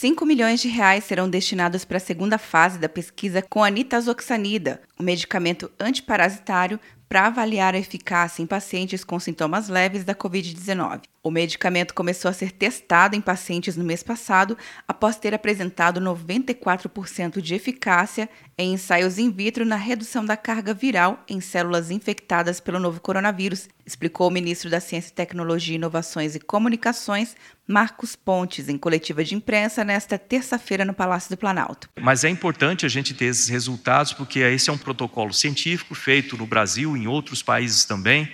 5 milhões de reais serão destinados para a segunda fase da pesquisa com a nitazoxanida, o um medicamento antiparasitário para avaliar a eficácia em pacientes com sintomas leves da Covid-19. O medicamento começou a ser testado em pacientes no mês passado, após ter apresentado 94% de eficácia em ensaios in vitro na redução da carga viral em células infectadas pelo novo coronavírus, explicou o ministro da Ciência, Tecnologia, Inovações e Comunicações, Marcos Pontes, em coletiva de imprensa nesta terça-feira no Palácio do Planalto. Mas é importante a gente ter esses resultados, porque esse é um protocolo científico feito no Brasil, em outros países também.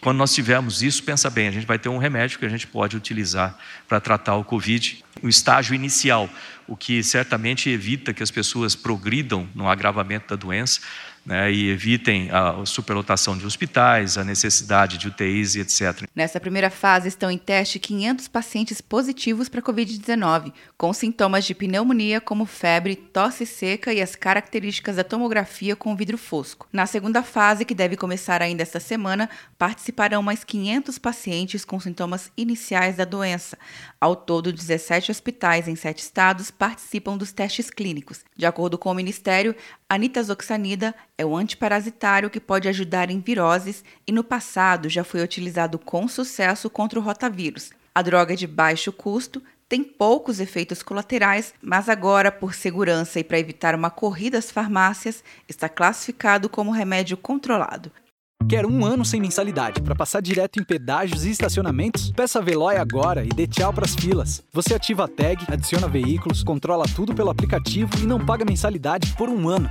Quando nós tivermos isso, pensa bem, a gente vai ter um remédio que a gente pode utilizar para tratar o Covid, o estágio inicial, o que certamente evita que as pessoas progridam no agravamento da doença né, e evitem a superlotação de hospitais, a necessidade de UTIs e etc. Nessa primeira fase estão em teste 500 pacientes positivos para Covid-19, com sintomas de pneumonia como febre, tosse seca e as características da tomografia com vidro fosco. Na segunda fase, que deve começar ainda esta semana, participarão mais 500 pacientes com sintomas iniciais da doença. Ao todo, 17 hospitais em sete estados participam dos testes clínicos. De acordo com o Ministério, a nitazoxanida é um antiparasitário que pode ajudar em viroses e no passado já foi utilizado com sucesso contra o rotavírus. A droga é de baixo custo, tem poucos efeitos colaterais, mas agora, por segurança e para evitar uma corrida às farmácias, está classificado como remédio controlado. Quer um ano sem mensalidade para passar direto em pedágios e estacionamentos? Peça a Veloy agora e dê tchau para as filas. Você ativa a tag, adiciona veículos, controla tudo pelo aplicativo e não paga mensalidade por um ano.